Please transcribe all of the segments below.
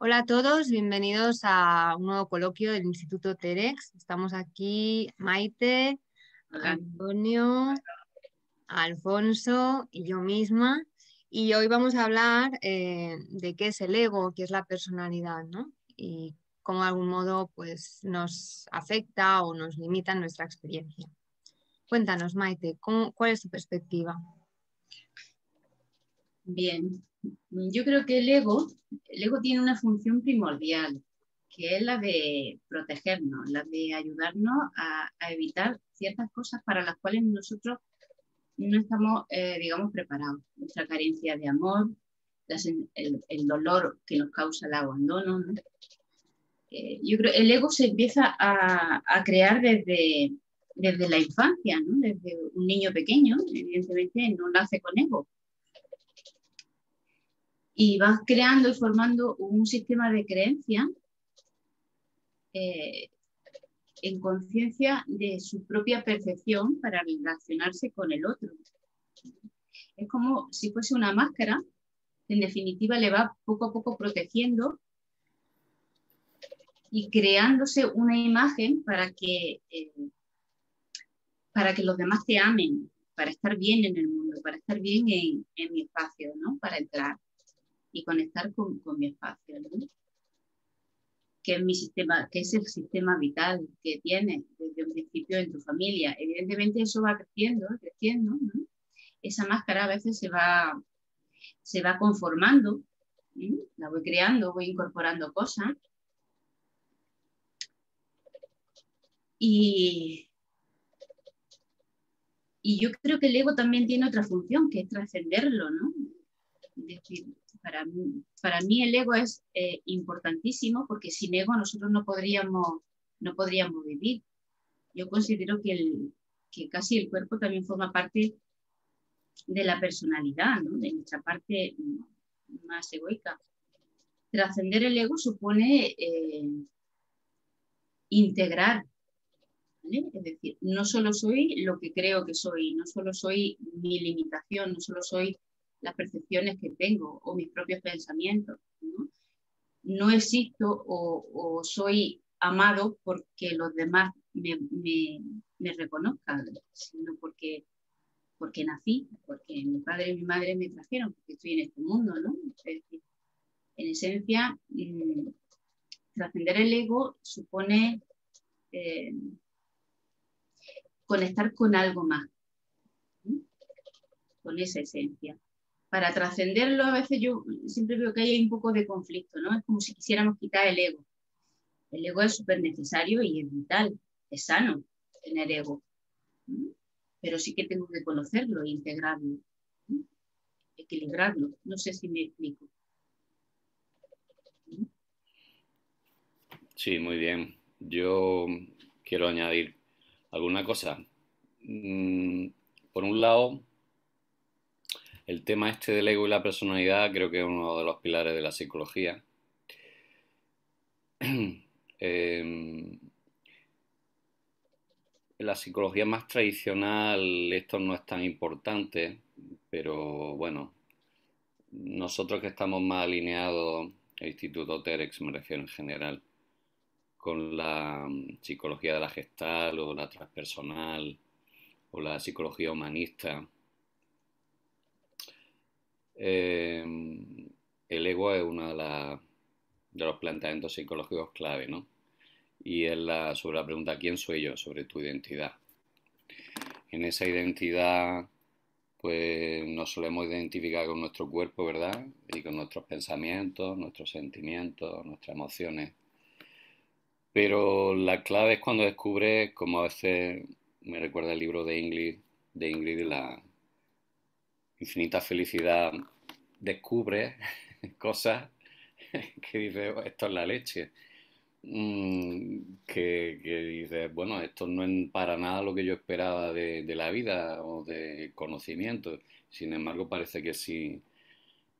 Hola a todos, bienvenidos a un nuevo coloquio del Instituto Terex. Estamos aquí Maite, Antonio, Alfonso y yo misma. Y hoy vamos a hablar eh, de qué es el ego, qué es la personalidad, ¿no? Y cómo de algún modo pues, nos afecta o nos limita nuestra experiencia. Cuéntanos, Maite, ¿cuál es tu perspectiva? Bien, yo creo que el ego, el ego tiene una función primordial, que es la de protegernos, la de ayudarnos a, evitar ciertas cosas para las cuales nosotros no estamos, eh, digamos, preparados. Nuestra carencia de amor, el, dolor que nos causa el abandono. Eh, yo creo el ego se empieza a, crear desde, desde la infancia, desde un niño pequeño, evidentemente no nace con ego y vas creando y formando un sistema de creencia eh, en conciencia de su propia percepción para relacionarse con el otro. Es como si fuese una máscara, en definitiva le va poco a poco protegiendo y creándose una imagen para que, eh, para que los demás te amen, para estar bien en el mundo, para estar bien en, en mi espacio, ¿no? para entrar y conectar con, mi espacio, que es mi sistema, que es el sistema vital que tienes desde un principio en tu familia. Evidentemente eso va creciendo, creciendo. Esa máscara a veces se va, se va conformando, la voy creando, voy incorporando cosas. Y, y yo creo que el ego también tiene otra función, que es trascenderlo, ¿no? decir, para mí, el ego es eh, importantísimo porque sin ego nosotros no podríamos, no podríamos vivir. Yo considero que casi el cuerpo también forma parte de la personalidad, de nuestra parte más egoica. Trascender el ego supone eh, integrar, es decir, no solo soy lo que creo que soy, no solo soy mi limitación, no solo soy las percepciones que tengo o mis propios pensamientos. No, existo o, soy amado porque los demás me, reconozcan, sino porque, porque nací, porque mi padre y mi madre me trajeron, porque estoy en este mundo. ¿no? en esencia, mm, trascender el ego supone eh, conectar con algo más, con esa esencia para trascenderlo a veces yo siempre veo que hay un poco de conflicto, ¿no? Es como si quisiéramos quitar el ego. El ego es súper necesario y es vital, es sano tener ego. Pero sí que tengo que conocerlo e integrarlo, equilibrarlo. No sé si me explico. Sí, muy bien. Yo quiero añadir alguna cosa. Mm, por un lado, el tema este del ego y la personalidad creo que es uno de los pilares de la psicología. En la psicología más tradicional esto no es tan importante, pero bueno, nosotros que estamos más alineados, el Instituto Terex me refiero en general, con la mm, psicología de la gestal o la transpersonal o la psicología humanista, Em, el ego es uno de, los planteamientos psicológicos clave, ¿no? Y es la, sobre la pregunta ¿quién soy yo? sobre tu identidad. En esa identidad, pues nos solemos identificar con nuestro cuerpo, ¿verdad? Y con nuestros pensamientos, nuestros sentimientos, nuestras emociones. Pero la clave es cuando descubres, como a veces me recuerda el libro de Ingrid, de Ingrid, la, infinita felicidad descubre cosas que dice, oh, esto es la leche. Mm, que, que dice, bueno, esto no es para nada lo que yo esperaba de, la vida o de conocimiento. Sin embargo, parece que sí,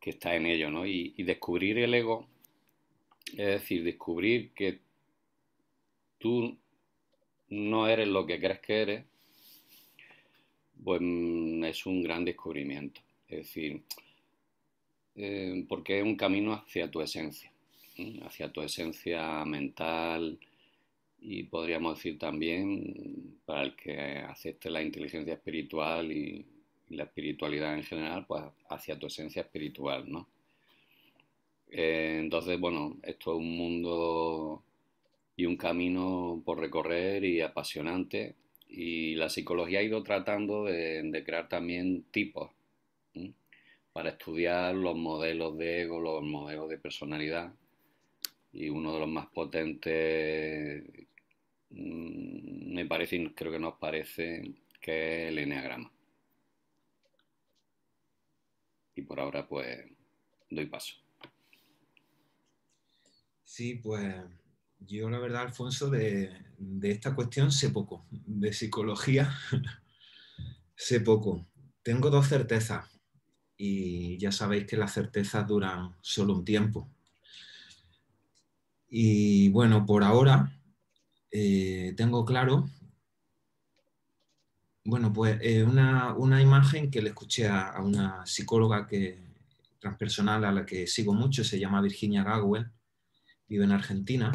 que está en ello, ¿no? Y descubrir el ego, es decir, descubrir que tú no eres lo que crees que eres, pues mm, es un gran descubrimiento. Es decir, eh, porque es un camino hacia tu esencia. hacia tu esencia mental y podríamos decir también para el que acepte la inteligencia espiritual y, la espiritualidad en general, pues hacia tu esencia espiritual, ¿no? Eh, entonces, bueno, esto es un mundo y un camino por recorrer y apasionante y la psicología ha ido tratando de, crear también tipos para estudiar los modelos de ego, los modelos de personalidad y uno de los más potentes mm, me parece y creo que nos parece que es el enneagrama. Y por ahora pues doy paso. Sí, pues yo la verdad, Alfonso, de, esta cuestión sé poco, de psicología sé poco. Tengo dos certezas y ya sabéis que las certezas duran solo un tiempo. Y bueno, por ahora eh, tengo claro, bueno, pues eh, una, imagen que le escuché a, a, una psicóloga que, transpersonal a la que sigo mucho, se llama Virginia Gagwell, vive en Argentina,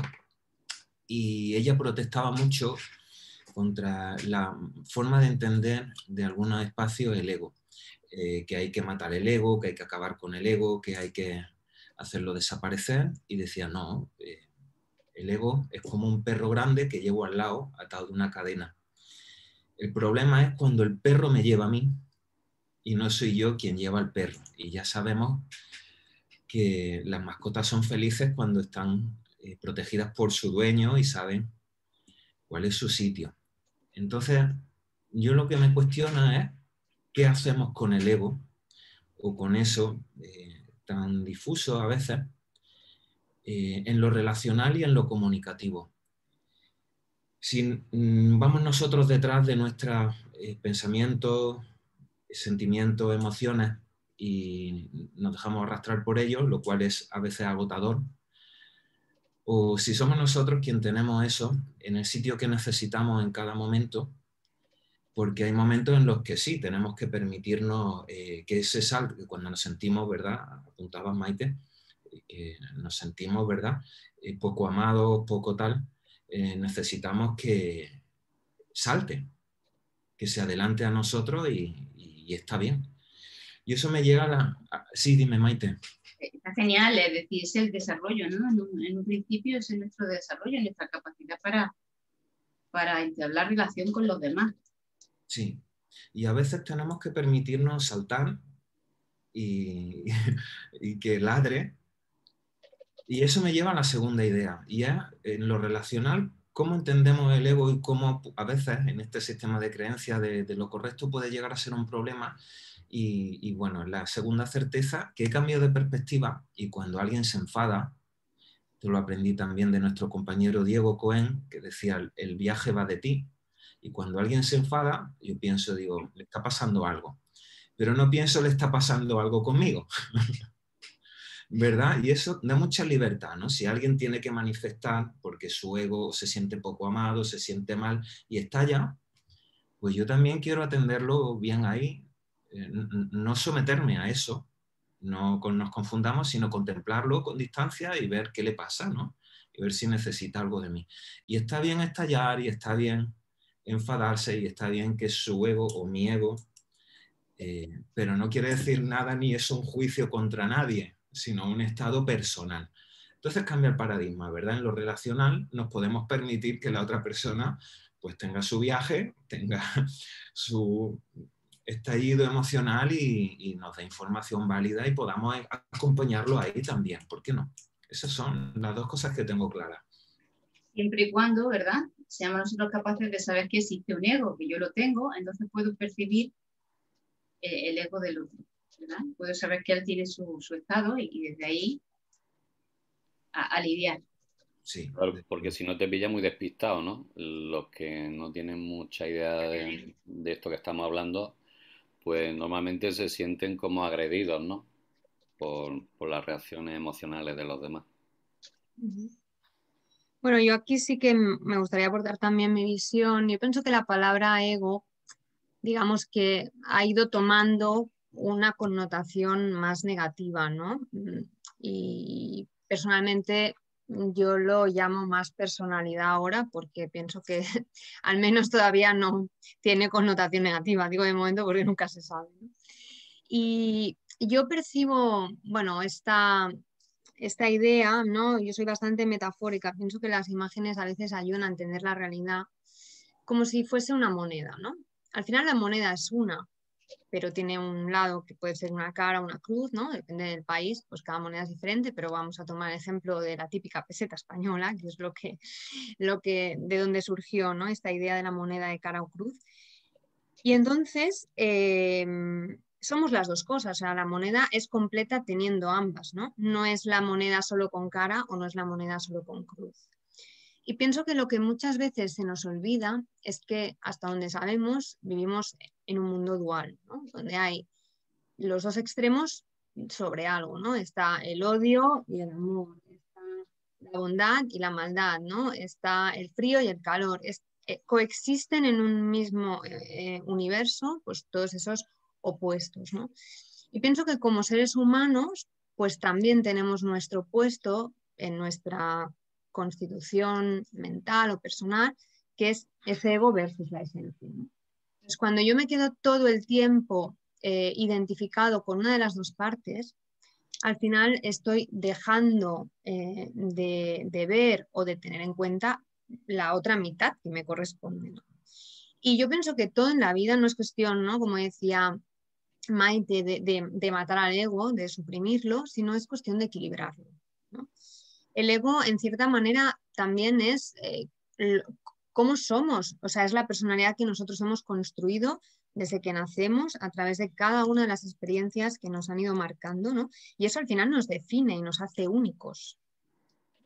y ella protestaba mucho contra la forma de entender de algunos espacios el ego, eh, que hay que matar el ego, que hay que acabar con el ego, que hay que hacerlo desaparecer, y decía, no, eh, el ego es como un perro grande que llevo al lado atado de una cadena. El problema es cuando el perro me lleva a mí y no soy yo quien lleva al perro. Y ya sabemos que las mascotas son felices cuando están eh, protegidas por su dueño y saben cuál es su sitio. Entonces, yo lo que me cuestiona es qué hacemos con el ego o con eso eh, tan difuso a veces eh, en lo relacional y en lo comunicativo. Si mm, vamos nosotros detrás de nuestros pensamientos, sentimientos, emociones y nos dejamos arrastrar por ellos, lo cual es a veces agotador, o si somos nosotros quien tenemos eso en el sitio que necesitamos en cada momento, porque hay momentos en los que sí, tenemos que permitirnos eh, que ese salto, que cuando nos sentimos, ¿verdad? Apuntaba Maite, que nos sentimos, ¿verdad? Eh, poco amados, poco tal, eh, necesitamos que salte, que se adelante a nosotros y está bien. Y eso me llega a la... sí, dime, Maite genial, es decir, es el desarrollo, ¿no? En un, principio es nuestro desarrollo, nuestra capacidad para, para entablar relación con los demás. Sí, y a veces tenemos que permitirnos saltar y, y que ladre. Y eso me lleva a la segunda idea, y es en lo relacional, cómo entendemos el ego y cómo a veces en este sistema de creencia de, de lo correcto puede llegar a ser un problema y, bueno, la segunda certeza, que he cambiado de perspectiva y cuando alguien se enfada, yo lo aprendí también de nuestro compañero Diego Cohen, que decía, el viaje va de ti. Y cuando alguien se enfada, yo pienso, digo, le está pasando algo. Pero no pienso, le está pasando algo conmigo. ¿Verdad? Y eso da mucha libertad, ¿no? Si alguien tiene que manifestar porque su ego se siente poco amado, se siente mal y estalla, pues yo también quiero atenderlo bien ahí, no someterme a eso, no nos confundamos, sino contemplarlo con distancia y ver qué le pasa, ¿no? Y ver si necesita algo de mí. Y está bien estallar y está bien enfadarse y está bien que su ego o mi ego, eh, pero no quiere decir nada ni es un juicio contra nadie, sino un estado personal. Entonces cambia el paradigma, ¿verdad? En lo relacional nos podemos permitir que la otra persona pues tenga su viaje, tenga su estallido emocional y, nos da información válida y podamos acompañarlo ahí también. ¿Por qué no? Esas son las dos cosas que tengo claras. Siempre y cuando, ¿verdad? Seamos nosotros capaces de saber que existe un ego, que yo lo tengo, entonces puedo percibir eh, el, ego del otro, ¿verdad? Puedo saber que él tiene su, estado y, desde ahí a, lidiar. Sí. porque si no te pilla muy despistado, ¿no? Los que no tienen mucha idea de, de, esto que estamos hablando, pues normalmente se sienten como agredidos, ¿no? Por, las reacciones emocionales de los demás. Bueno, yo aquí sí que me gustaría aportar también mi visión. Yo pienso que la palabra ego, digamos que ha ido tomando una connotación más negativa, ¿no? Y personalmente yo lo llamo más personalidad ahora porque pienso que al menos todavía no tiene connotación negativa, digo de momento porque nunca se sabe. Y yo percibo, bueno, esta, esta idea, ¿no? Yo soy bastante metafórica, pienso que las imágenes a veces ayudan a entender la realidad como si fuese una moneda, ¿no? Al final la moneda es una, pero tiene un lado que puede ser una cara, una cruz, ¿no? Depende del país, pues cada moneda es diferente, pero vamos a tomar el ejemplo de la típica peseta española, que es lo que, lo que de donde surgió, ¿no? Esta idea de la moneda de cara o cruz. Y entonces, em, somos las dos cosas, o sea, la moneda es completa teniendo ambas, ¿no? No es la moneda solo con cara o no es la moneda solo con cruz. Y pienso que lo que muchas veces se nos olvida es que hasta donde sabemos vivimos en un mundo dual, ¿no? donde hay los dos extremos sobre algo, ¿no? Está el odio y el amor, está la bondad y la maldad, ¿no? Está el frío y el calor, eh, coexisten en un mismo eh, universo, pues todos esos opuestos, ¿no? Y pienso que como seres humanos, pues también tenemos nuestro puesto en nuestra constitución mental o personal, que es ese ego versus la esencia. Entonces, cuando yo me quedo todo el tiempo eh, identificado con una de las dos partes, al final estoy dejando eh, de, ver o de tener en cuenta la otra mitad que me corresponde. Y yo pienso que todo en la vida no es cuestión, ¿no? como decía Maite, de, matar al ego, de suprimirlo, sino es cuestión de equilibrarlo. El ego, en cierta manera, también es eh, cómo somos, o sea, es la personalidad que nosotros hemos construido desde que nacemos a través de cada una de las experiencias que nos han ido marcando, ¿no? Y eso al final nos define y nos hace únicos.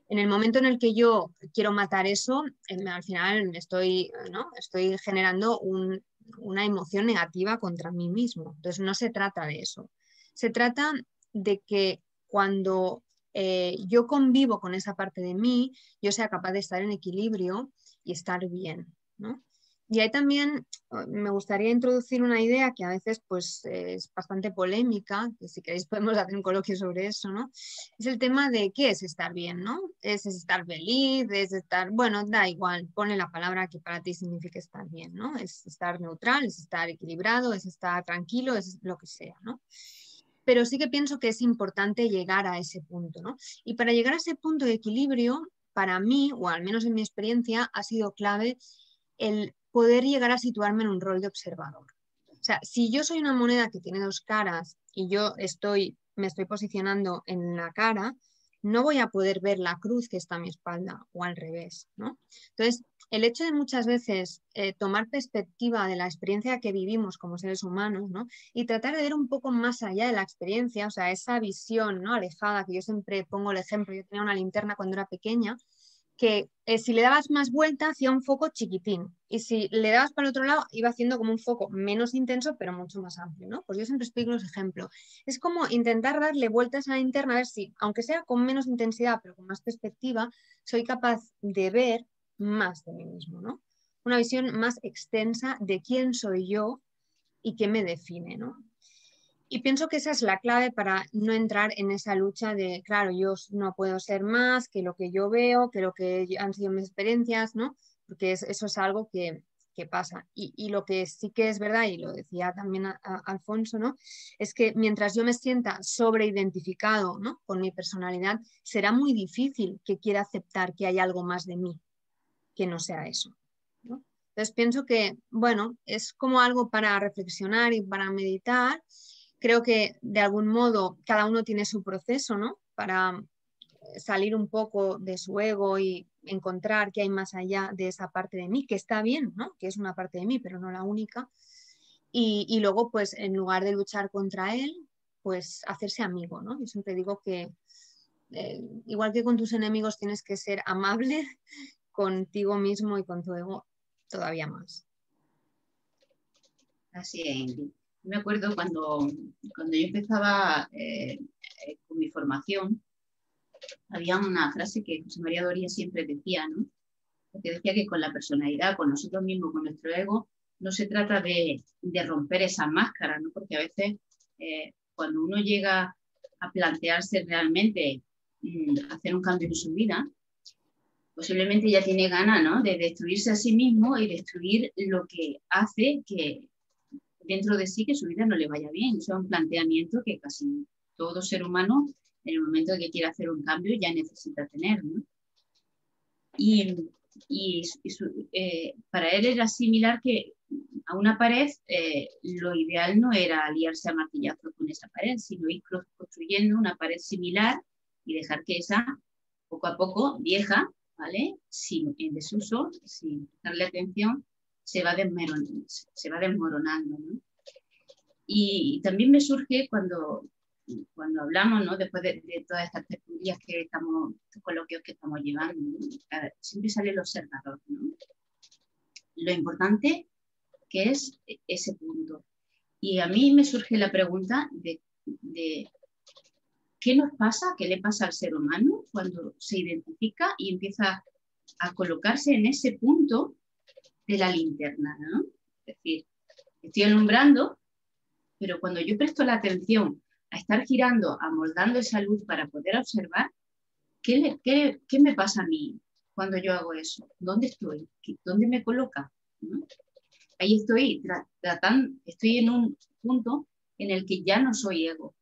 En el momento en el que yo quiero matar eso, em, al final estoy, ¿no? estoy generando una emoción negativa contra mí mismo. Entonces no se trata de eso. Se trata de que cuando eh, yo convivo con esa parte de mí, yo sea capaz de estar en equilibrio y estar bien. ¿no? Y ahí también eh, me gustaría introducir una idea que a veces pues, es bastante polémica, que si queréis podemos hacer un coloquio sobre eso, ¿no? Es el tema de qué es estar bien, ¿no? ¿Es estar feliz? ¿Es estar, bueno, da igual, pone la palabra que para ti significa estar bien, ¿no? Es estar neutral, es estar equilibrado, es estar tranquilo, es lo que sea, ¿no? Pero sí que pienso que es importante llegar a ese punto, ¿no? Y para llegar a ese punto de equilibrio, para mí, o al menos en mi experiencia, ha sido clave el poder llegar a situarme en un rol de observador. O sea, si yo soy una moneda que tiene dos caras y yo estoy, me estoy posicionando en la cara, no voy a poder ver la cruz que está a mi espalda o al revés, ¿no? Entonces, el hecho de muchas veces eh, tomar perspectiva de la experiencia que vivimos como seres humanos, ¿no? Y tratar de ver un poco más allá de la experiencia, o sea, esa visión, ¿no? Alejada, que yo siempre pongo el ejemplo, yo tenía una linterna cuando era pequeña, que eh, si le dabas más vuelta hacía un foco chiquitín y si le dabas para el otro lado iba haciendo como un foco menos intenso pero mucho más amplio, ¿no? Pues yo siempre explico los ejemplos. Es como intentar darle vueltas a la interna a ver si, aunque sea con menos intensidad pero con más perspectiva, soy capaz de ver más de mí mismo, ¿no? Una visión más extensa de quién soy yo y qué me define, ¿no? Y pienso que esa es la clave para no entrar en esa lucha de, claro, yo no puedo ser más que lo que yo veo, que lo que han sido mis experiencias, ¿no? Porque eso es algo que, pasa. Y, lo que sí que es verdad, y lo decía también Alfonso, ¿no? Es que mientras yo me sienta sobreidentificado ¿no? con mi personalidad, será muy difícil que quiera aceptar que hay algo más de mí que no sea eso. Entonces pienso que, bueno, es como algo para reflexionar y para meditar creo que de algún modo cada uno tiene su proceso, ¿no? Para salir un poco de su ego y encontrar que hay más allá de esa parte de mí, que está bien, ¿no? Que es una parte de mí, pero no la única. Y, luego, pues, en lugar de luchar contra él, pues hacerse amigo, ¿no? Yo siempre digo que, eh, igual que con tus enemigos tienes que ser amable, contigo mismo y con tu ego todavía más. Así es, me acuerdo cuando, cuando yo empezaba eh, eh, con mi formación, había una frase que José María Doria siempre decía, ¿no? Que decía que con la personalidad, con nosotros mismos, con nuestro ego, no se trata de, romper esas máscaras, ¿no? Porque a veces eh, cuando uno llega a plantearse realmente mm, hacer un cambio en su vida, posiblemente ya tiene ganas ¿no? de destruirse a sí mismo y destruir lo que hace que dentro de sí que su vida no le vaya bien. Eso es un planteamiento que casi todo ser humano en el momento en que quiere hacer un cambio ya necesita tener. ¿no? Y, y, eh, para él era similar que a una pared eh, lo ideal no era aliarse a martillazo con esa pared, sino ir construyendo una pared similar y dejar que esa poco a poco, vieja, ¿vale? Sin, en desuso, sin darle atención, se va desmoronando. Se va desmoronando. Y también me surge cuando, cuando hablamos, ¿no? después de, todas estas tertulias que estamos, estos coloquios que estamos llevando, siempre sale el observador. Lo importante que es ese punto. Y a mí me surge la pregunta de qué nos pasa, qué le pasa al ser humano cuando se identifica y empieza a colocarse en ese punto de la linterna. Es decir, estoy alumbrando, pero cuando yo presto la atención a estar girando, amoldando esa luz para poder observar, ¿qué, qué, me pasa a mí cuando yo hago eso? ¿Dónde estoy? ¿Dónde me coloca? Ahí estoy tratando, estoy en un punto en el que ya no soy ego.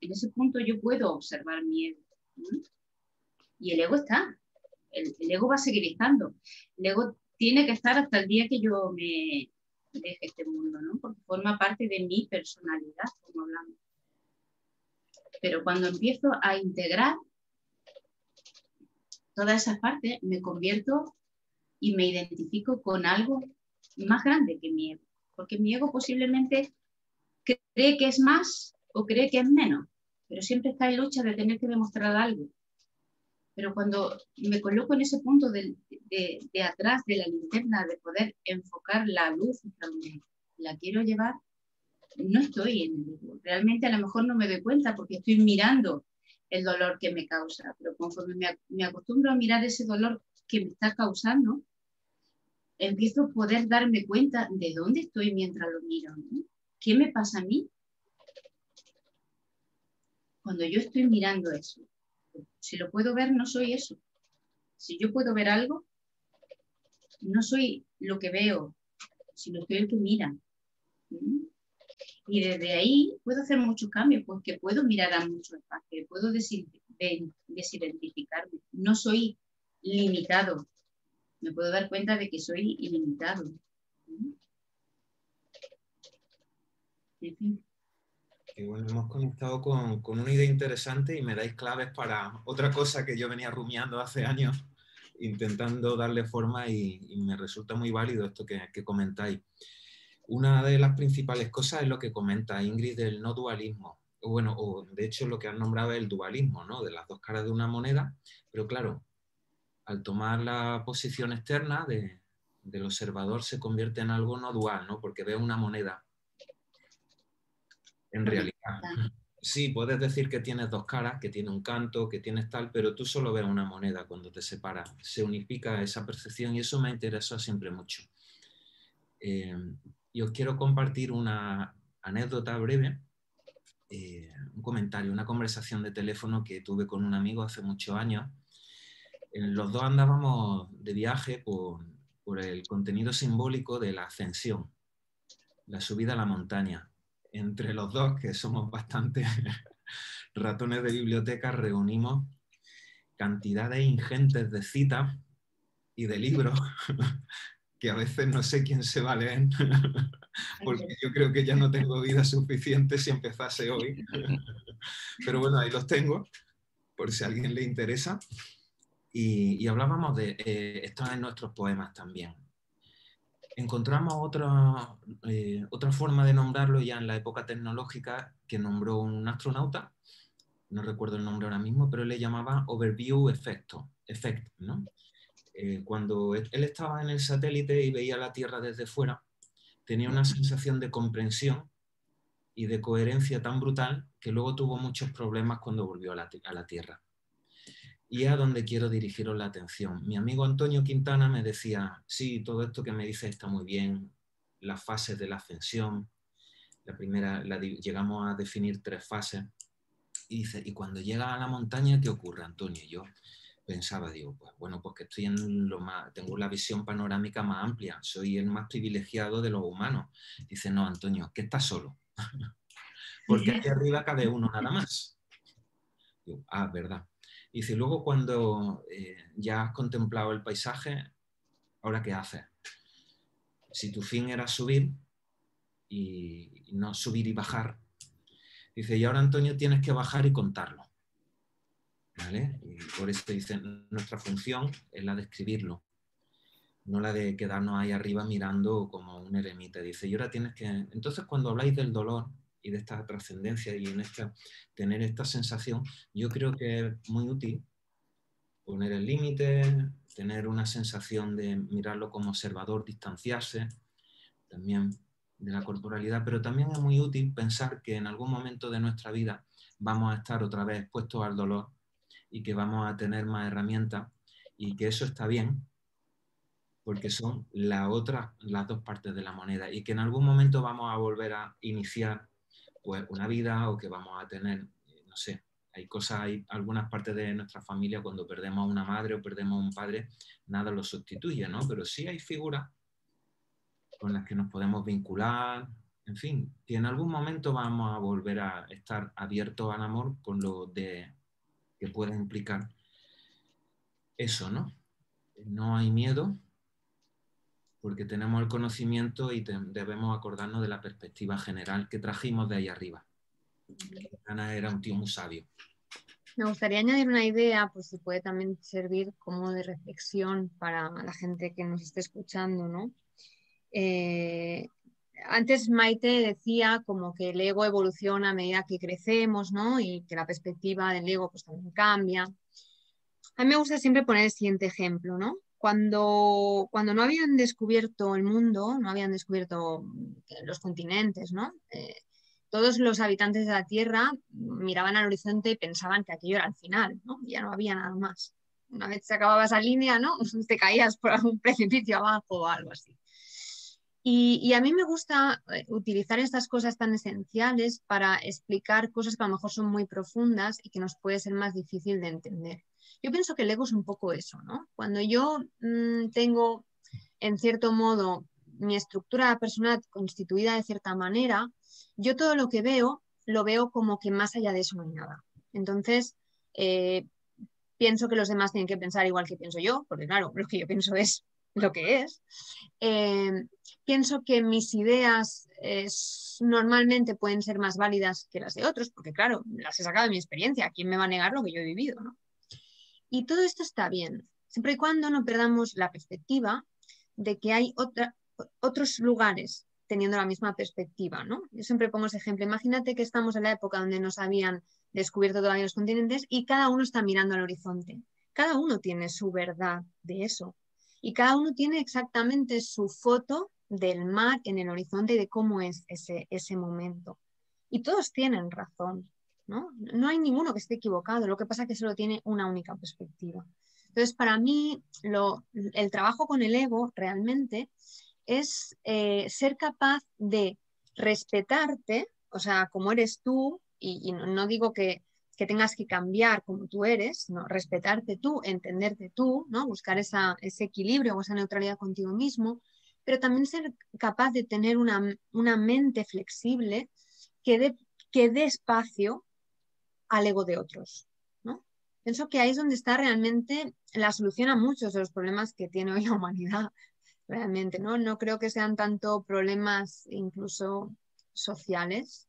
En ese punto yo puedo observar mi ego. Y el ego está, el, ego va a seguir estando. El ego tiene que estar hasta el día que yo me deje este mundo, ¿no? Porque forma parte de mi personalidad, como hablamos. Pero cuando empiezo a integrar toda esa parte, me convierto y me identifico con algo más grande que mi ego. Porque mi ego posiblemente cree que es más o cree que es menos, pero siempre está en lucha de tener que demostrar algo. Pero cuando me coloco en ese punto de, atrás de la linterna, de poder enfocar la luz la quiero llevar, no estoy en el ego. Realmente a lo mejor no me doy cuenta porque estoy mirando el dolor que me causa, pero conforme me, me acostumbro a mirar ese dolor que me está causando, empiezo a poder darme cuenta de dónde estoy mientras lo miro. ¿Qué me pasa a mí? Cuando yo estoy mirando eso, si lo puedo ver, no soy eso. Si yo puedo ver algo, no soy lo que veo, sino soy el que mira. Y desde ahí puedo hacer muchos cambios, porque puedo mirar a muchos espacios, puedo desidentificarme. No soy limitado. Me puedo dar cuenta de que soy ilimitado. En fin. Hemos conectado con, con, una idea interesante y me dais claves para otra cosa que yo venía rumiando hace años, intentando darle forma y, me resulta muy válido esto que, que, comentáis. Una de las principales cosas es lo que comenta Ingrid del no dualismo. Bueno, o de hecho lo que han nombrado es el dualismo, ¿no? De las dos caras de una moneda, pero claro, al tomar la posición externa de, del observador se convierte en algo no dual, ¿no? Porque ve una moneda en realidad. Sí, puedes decir que tienes dos caras, que tiene un canto, que tienes tal, pero tú solo ves una moneda cuando te separas. Se unifica esa percepción y eso me interesa siempre mucho. Eh, y os quiero compartir una anécdota breve, eh, un comentario, una conversación de teléfono que tuve con un amigo hace muchos años. los dos andábamos de viaje por, por el contenido simbólico de la ascensión, la subida a la montaña entre los dos, que somos bastante ratones de biblioteca, reunimos cantidades ingentes de citas y de libros que a veces no sé quién se va a leer, porque yo creo que ya no tengo vida suficiente si empezase hoy. Pero bueno, ahí los tengo, por si a alguien le interesa. Y, hablábamos de eh, esto en nuestros poemas también encontramos otra, eh, otra forma de nombrarlo ya en la época tecnológica que nombró un astronauta, no recuerdo el nombre ahora mismo, pero le llamaba Overview Effecto, effect, ¿no? Eh, cuando él estaba en el satélite y veía la Tierra desde fuera, tenía una sensación de comprensión y de coherencia tan brutal que luego tuvo muchos problemas cuando volvió a la, a la Tierra y a donde quiero dirigiros la atención. Mi amigo Antonio Quintana me decía, sí, todo esto que me dice está muy bien, las fases de la ascensión, la primera, llegamos a definir tres fases, Y dice, y cuando llega a la montaña, ¿qué ocurre, Antonio? Y yo pensaba, digo, pues bueno, pues que estoy en lo más, tengo la visión panorámica más amplia, soy el más privilegiado de los humanos. Dice, no, Antonio, que estás solo. Porque aquí arriba cabe uno nada más. Digo, ah, verdad. Dice, luego cuando eh, ya has contemplado el paisaje, ¿ahora qué haces? Si tu fin era subir y no subir y bajar, dice, y ahora Antonio tienes que bajar y contarlo. ¿Vale? Y por eso dice, nuestra función es la de escribirlo, no la de quedarnos ahí arriba mirando como un eremita. Dice, y ahora tienes que... Entonces cuando habláis del dolor y de esta trascendencia y en esta, tener esta sensación, yo creo que es muy útil poner el límite, tener una sensación de mirarlo como observador, distanciarse también de la corporalidad, pero también es muy útil pensar que en algún momento de nuestra vida vamos a estar otra vez expuestos al dolor y que vamos a tener más herramientas y que eso está bien porque son la otra, las dos partes de la moneda y que en algún momento vamos a volver a iniciar pues, una vida o que vamos a tener, no sé, hay cosas, hay algunas partes de nuestra familia cuando perdemos a una madre o perdemos a un padre, nada lo sustituye, ¿no? Pero sí hay figuras con las que nos podemos vincular, en fin, que en algún momento vamos a volver a estar abiertos al amor con lo de que puede implicar eso, ¿no? No hay miedo porque tenemos el conocimiento y debemos acordarnos de la perspectiva general que trajimos de ahí arriba. Ana era un tío muy sabio. Me gustaría añadir una idea, pues si puede también servir como de reflexión para la gente que nos esté escuchando, ¿no? Eh, antes Maite decía como que el ego evoluciona a medida que crecemos, ¿no? Y que la perspectiva del ego pues también cambia. A mí me gusta siempre poner el siguiente ejemplo, ¿no? Cuando, cuando no habían descubierto el mundo, no habían descubierto los continentes, ¿no? Eh, todos los habitantes de la Tierra miraban al horizonte y pensaban que aquello era el final, ¿no? Ya no había nada más. Una vez se acababa esa línea, ¿no? Te caías por algún precipicio abajo o algo así. Y, a mí me gusta eh, utilizar estas cosas tan esenciales para explicar cosas que a lo mejor son muy profundas y que nos puede ser más difícil de entender. Yo pienso que el ego es un poco eso, ¿no? Cuando yo mm, tengo, en cierto modo, mi estructura personal constituida de cierta manera, yo todo lo que veo lo veo como que más allá de eso no hay nada. Entonces, eh, pienso que los demás tienen que pensar igual que pienso yo, porque claro, lo que yo pienso es lo que es. Eh, pienso que mis ideas normalmente pueden ser más válidas que las de otros, porque claro, las he sacado de mi experiencia. ¿Quién me va a negar lo que yo he vivido? Y todo esto está bien, siempre y cuando no perdamos la perspectiva de que hay otros lugares teniendo la misma perspectiva, ¿no? Yo siempre pongo ese ejemplo. Imagínate que estamos en la época donde nos habían descubierto todavía los continentes y cada uno está mirando al horizonte. Cada uno tiene su verdad de eso. Y cada uno tiene exactamente su foto del mar en el horizonte y de cómo es ese, ese momento. Y todos tienen razón, ¿no? No hay ninguno que esté equivocado, lo que pasa es que solo tiene una única perspectiva. Entonces, para mí, lo, el trabajo con el ego realmente es eh, ser capaz de respetarte, o sea, como eres tú, y, no, digo que, tengas que cambiar como tú eres, sino respetarte tú, entenderte tú, ¿no? buscar ese equilibrio o esa neutralidad contigo mismo, pero también ser capaz de tener una, mente flexible que dé, que dé espacio al ego de otros. ¿no? Pienso que ahí es donde está realmente la solución a muchos de los problemas que tiene hoy la humanidad realmente, ¿no? No creo que sean tanto problemas incluso sociales.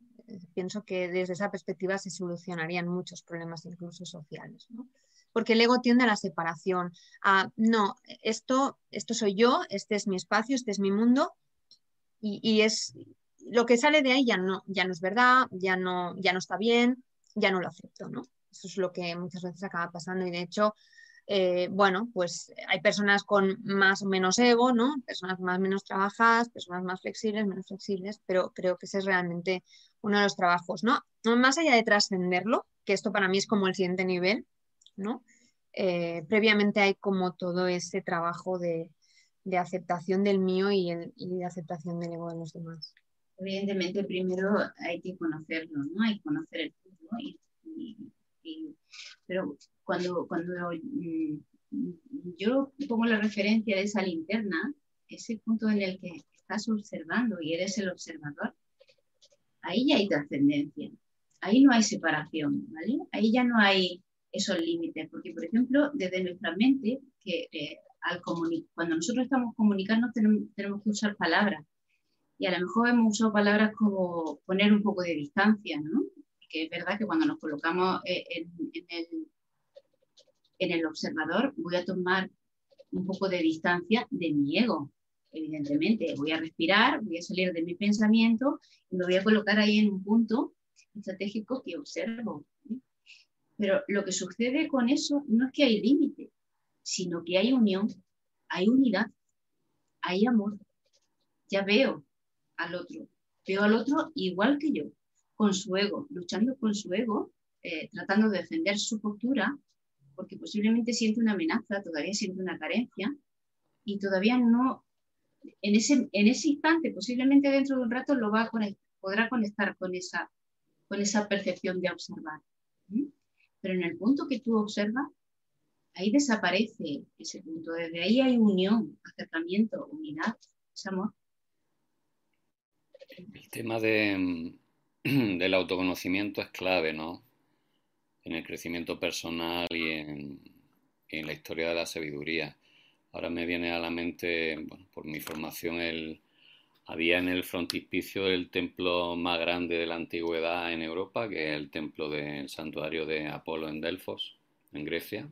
Pienso que desde esa perspectiva se solucionarían muchos problemas incluso sociales, ¿no? Porque el ego tiende a la separación, a no, esto, esto soy yo, este es mi espacio, este es mi mundo, y, es lo que sale de ahí ya no, ya no es verdad, ya no, ya no está bien, ya no lo acepto, ¿no? Eso es lo que muchas veces acaba pasando y de hecho eh, bueno, pues hay personas con más o menos ego, ¿no? Personas más o menos trabajadas, personas más flexibles, menos flexibles, pero creo que ese es realmente uno de los trabajos, ¿no? Más allá de trascenderlo, que esto para mí es como el siguiente nivel, ¿no? Eh, previamente hay como todo ese trabajo de, aceptación del mío y, de aceptación del ego de los demás. Evidentemente, primero hay que conocerlo, ¿no? Hay que conocer el pero cuando, cuando mm, yo pongo la referencia de esa linterna, ese punto en el que estás observando y eres el observador, ahí ya hay trascendencia, ahí no hay separación, ¿vale? Ahí ya no hay esos límites, porque por ejemplo, desde nuestra mente, que eh, al cuando nosotros estamos comunicando tenemos, tenemos, que usar palabras, y a lo mejor hemos usado palabras como poner un poco de distancia, ¿no? Que es verdad que cuando nos colocamos eh, en, en, el, en el observador, voy a tomar un poco de distancia de mi ego, evidentemente. Voy a respirar, voy a salir de mi pensamiento y me voy a colocar ahí en un punto estratégico que observo. Pero lo que sucede con eso no es que hay límite, sino que hay unión, hay unidad, hay amor. Ya veo al otro, veo al otro igual que yo, con su ego, luchando con su ego, eh, tratando de defender su postura, porque posiblemente siente una amenaza, todavía siente una carencia y todavía no, en ese, en ese instante, posiblemente dentro de un rato, lo va a podrá conectar con esa, con esa percepción de observar. Pero en el punto que tú observas, ahí desaparece ese punto. Desde ahí hay unión, acercamiento, unidad, ese amor. El tema de, del autoconocimiento es clave, ¿no? En el crecimiento personal y en, en la historia de la sabiduría. Ahora me viene a la mente, por mi formación, el, había en el frontispicio el templo más grande de la antigüedad en Europa, que es el templo del santuario de Apolo en Delfos, en Grecia.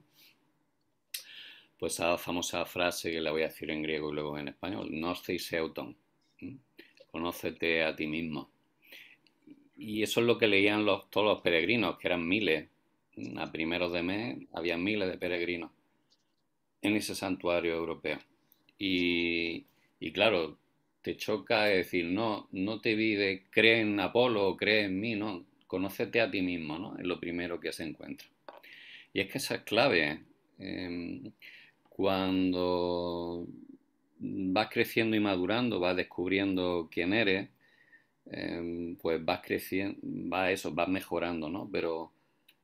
Pues esa famosa frase que la voy a decir en griego y luego en español, Gnosis Euton, conócete a ti mismo. Y eso es lo que leían los, todos los peregrinos, que eran miles. A primeros de mes había miles de peregrinos en ese santuario europeo. Y, claro, te choca decir, no, no te vi de cree en Apolo o cree en mí, no, conócete a ti mismo, ¿no? Es lo primero que se encuentra. Y es que esa es clave. Em, cuando vas creciendo y madurando, vas descubriendo quién eres, em, pues vas creciendo, va eso, vas mejorando, ¿no? Pero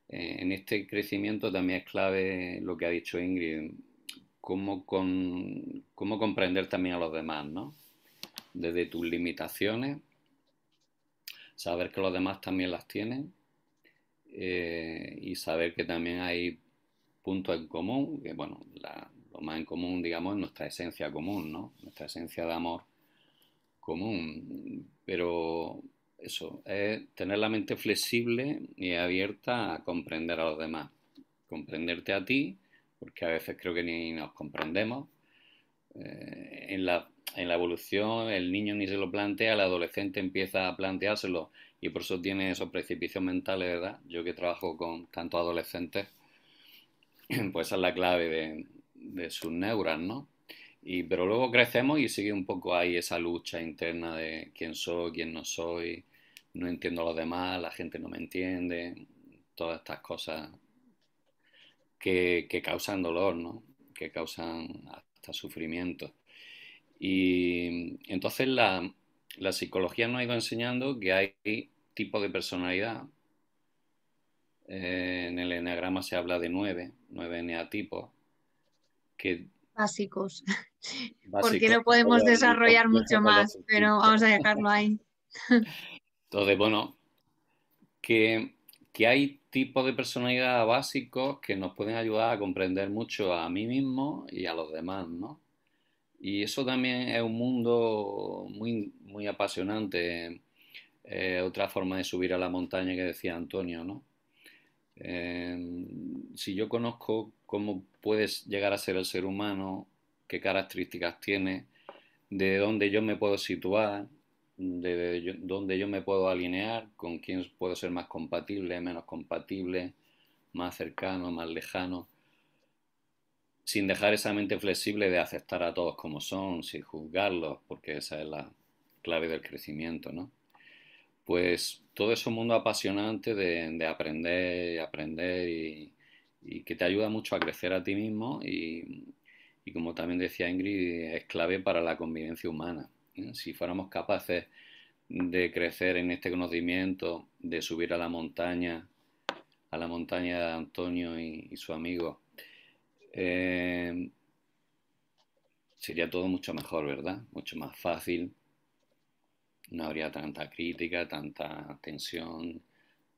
eh, en este crecimiento también es clave lo que ha dicho Ingrid, cómo, cómo comprender también a los demás, ¿no? Desde tus limitaciones, saber que los demás también las tienen eh, y saber que también hay puntos en común, que bueno, lo más en común, digamos, es nuestra esencia común, ¿no? Nuestra esencia de amor común. Pero eso, es tener la mente flexible y abierta a comprender a los demás. Comprenderte a ti porque a veces creo que ni nos comprendemos. Eh, en, la, en, la, evolución el niño ni se lo plantea, el adolescente empieza a planteárselo y por eso tiene esos precipicios mentales, ¿verdad? Yo que trabajo con tantos adolescentes, pues esa es la clave de, de sus neuras, ¿no? Y, pero luego crecemos y sigue un poco ahí esa lucha interna de quién soy, quién no soy, no entiendo a los demás, la gente no me entiende, todas estas cosas que, causan dolor, ¿no? que causan hasta sufrimiento. Y entonces la, psicología nos ha ido enseñando que hay tipos de personalidad. Eh, en el enneagrama se habla de nueve, nueve eneatipos. Que, básicos. Porque no podemos desarrollar mucho más, pero vamos a dejarlo ahí. Entonces, bueno, que, que hay tipos de personalidad básicos que nos pueden ayudar a comprender mucho a mí mismo y a los demás, ¿no? Y eso también es un mundo muy, muy apasionante. Eh, otra forma de subir a la montaña que decía Antonio, ¿no? Eh, si yo conozco cómo puedes llegar a ser el ser humano, qué características tiene, de dónde yo me puedo situar, de, donde yo me puedo alinear, con quién puedo ser más compatible, menos compatible, más cercano, más lejano, sin dejar esa mente flexible de aceptar a todos como son, sin juzgarlos, porque esa es la clave del crecimiento, ¿no? Pues todo es un mundo apasionante de, aprender y aprender y, que te ayuda mucho a crecer a ti mismo y, y como también decía Ingrid, es clave para la convivencia humana. Si fuéramos capaces de crecer en este conocimiento, de subir a la montaña a la montaña de Antonio y, su amigo, eh, sería todo mucho mejor, ¿verdad? Mucho más fácil. No habría tanta crítica, tanta tensión,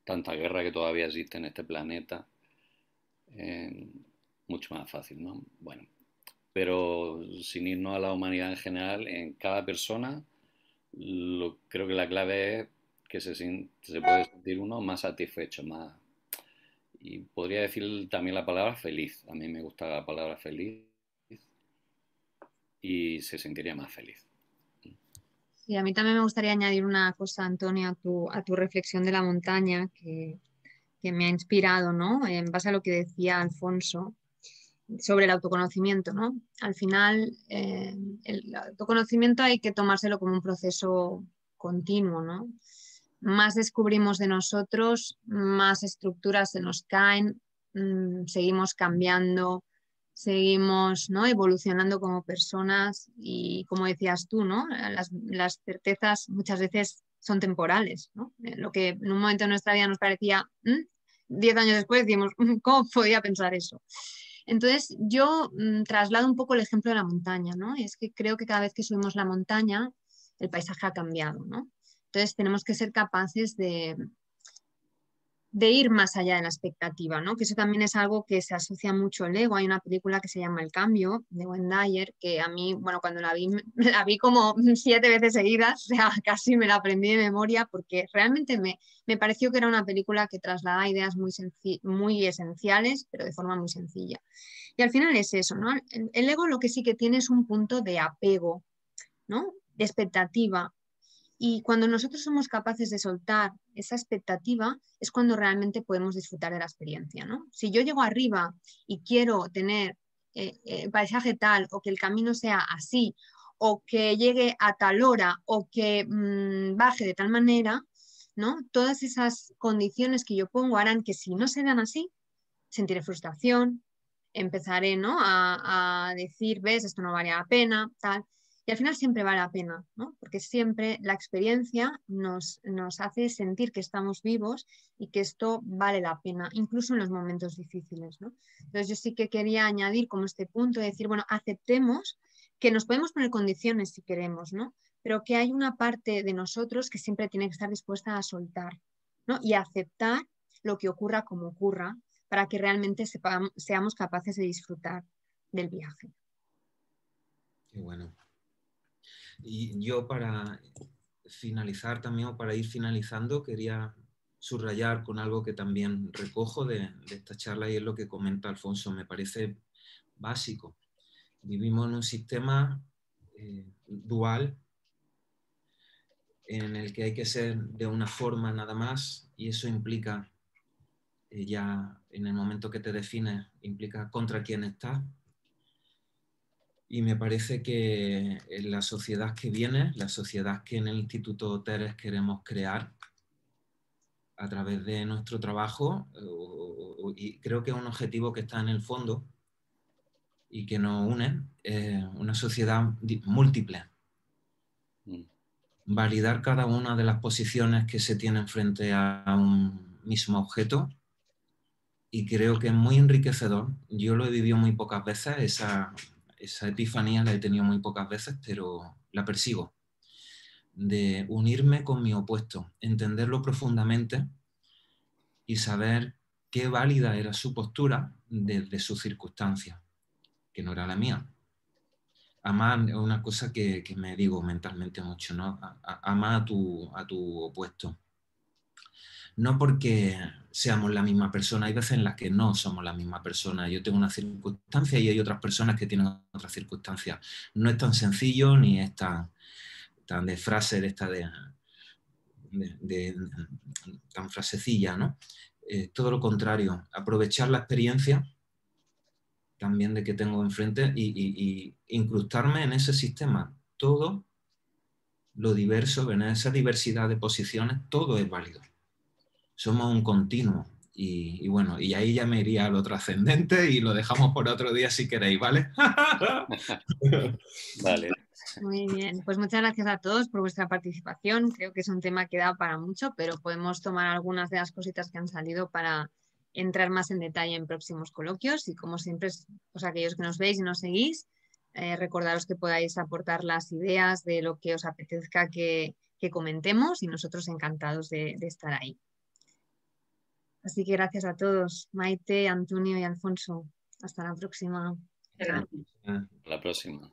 tanta guerra que todavía existe en este planeta. Mucho más fácil, ¿no? Bueno, pero sin irnos a la humanidad en general, en cada persona, lo, creo que la clave es que se, se puede sentir uno más satisfecho, más... Y podría decir también la palabra feliz. A mí me gusta la palabra feliz y se sentiría más feliz. Y a mí también me gustaría añadir una cosa, Antonio, a tu, a tu reflexión de la montaña que, que, me ha inspirado, ¿no? En base a lo que decía Alfonso sobre el autoconocimiento, ¿no? Al final, eh, el autoconocimiento hay que tomárselo como un proceso continuo, ¿no? Más descubrimos de nosotros, más estructuras se nos caen, mmm, seguimos cambiando, seguimos ¿no? evolucionando como personas y como decías tú, ¿no? las, certezas muchas veces son temporales. ¿no? Eh, lo que en un momento de nuestra vida nos parecía, diez años después decimos, ¿cómo podía pensar eso? Entonces yo mm, traslado un poco el ejemplo de la montaña, ¿no? es que creo que cada vez que subimos la montaña el paisaje ha cambiado. ¿no? Entonces tenemos que ser capaces de, de ir más allá de la expectativa, ¿no? Que eso también es algo que se asocia mucho al ego. Hay una película que se llama El Cambio, de Wendayer, que a mí, bueno, cuando la vi, la vi como siete veces seguidas, o sea, casi me la aprendí de memoria, porque realmente me, me pareció que era una película que traslada ideas muy, muy esenciales, pero de forma muy sencilla. Y al final es eso, ¿no? El, el ego lo que sí que tiene es un punto de apego, ¿no? De expectativa, y cuando nosotros somos capaces de soltar esa expectativa, es cuando realmente podemos disfrutar de la experiencia. ¿no? Si yo llego arriba y quiero tener eh, eh paisaje tal, o que el camino sea así, o que llegue a tal hora, o que mm, baje de tal manera, ¿no? Todas esas condiciones que yo pongo harán que si no se dan así, sentiré frustración, empezaré ¿no? a, a decir, ves, esto no vale la pena, tal. Y al final siempre vale la pena, ¿no? porque siempre la experiencia nos, nos hace sentir que estamos vivos y que esto vale la pena, incluso en los momentos difíciles. ¿no? Entonces yo sí que quería añadir como este punto de decir, bueno, aceptemos que nos podemos poner condiciones si queremos, ¿no? pero que hay una parte de nosotros que siempre tiene que estar dispuesta a soltar ¿no? y aceptar lo que ocurra como ocurra para que realmente seamos capaces de disfrutar del viaje. Qué bueno. Y yo para finalizar también o para ir finalizando quería subrayar con algo que también recojo de, esta charla y es lo que comenta Alfonso, me parece básico. Vivimos en un sistema eh, dual en el que hay que ser de una forma nada más y eso implica eh, ya en el momento que te defines, implica contra quién estás, y me parece que en la sociedad que viene, la sociedad que en el Instituto Teres queremos crear, a través de nuestro trabajo, y creo que es un objetivo que está en el fondo y que nos une, una sociedad múltiple. Mm. Validar cada una de las posiciones que se tienen frente a un mismo objeto y creo que es muy enriquecedor. Yo lo he vivido muy pocas veces, esa esa epifanía la he tenido muy pocas veces, pero la persigo. De unirme con mi opuesto, entenderlo profundamente y saber qué válida era su postura desde su circunstancia, que no era la mía. Amar es una cosa que, me digo mentalmente mucho, ¿no? Ama tu, a tu opuesto no porque seamos la misma persona, hay veces en las que no somos la misma persona. Yo tengo una circunstancia y hay otras personas que tienen otras circunstancias. No es tan sencillo ni es tan, de frase de esta de, tan frasecilla, ¿no? todo lo contrario, aprovechar la experiencia también de que tengo enfrente y, incrustarme en ese sistema. Todo lo diverso, en esa diversidad de posiciones, todo es válido somos un continuo. Y, bueno, y ahí ya me iría a lo trascendente y lo dejamos por otro día si queréis, ¿vale? vale. Muy bien, pues muchas gracias a todos por vuestra participación. Creo que es un tema que da para mucho, pero podemos tomar algunas de las cositas que han salido para entrar más en detalle en próximos coloquios. Y como siempre, pues aquellos que nos veis y nos seguís, eh, recordaros que podáis aportar las ideas de lo que os apetezca que, comentemos y nosotros encantados de, de estar ahí. Así que gracias a todos, Maite, Antonio y Alfonso. Hasta la próxima. Hasta la próxima.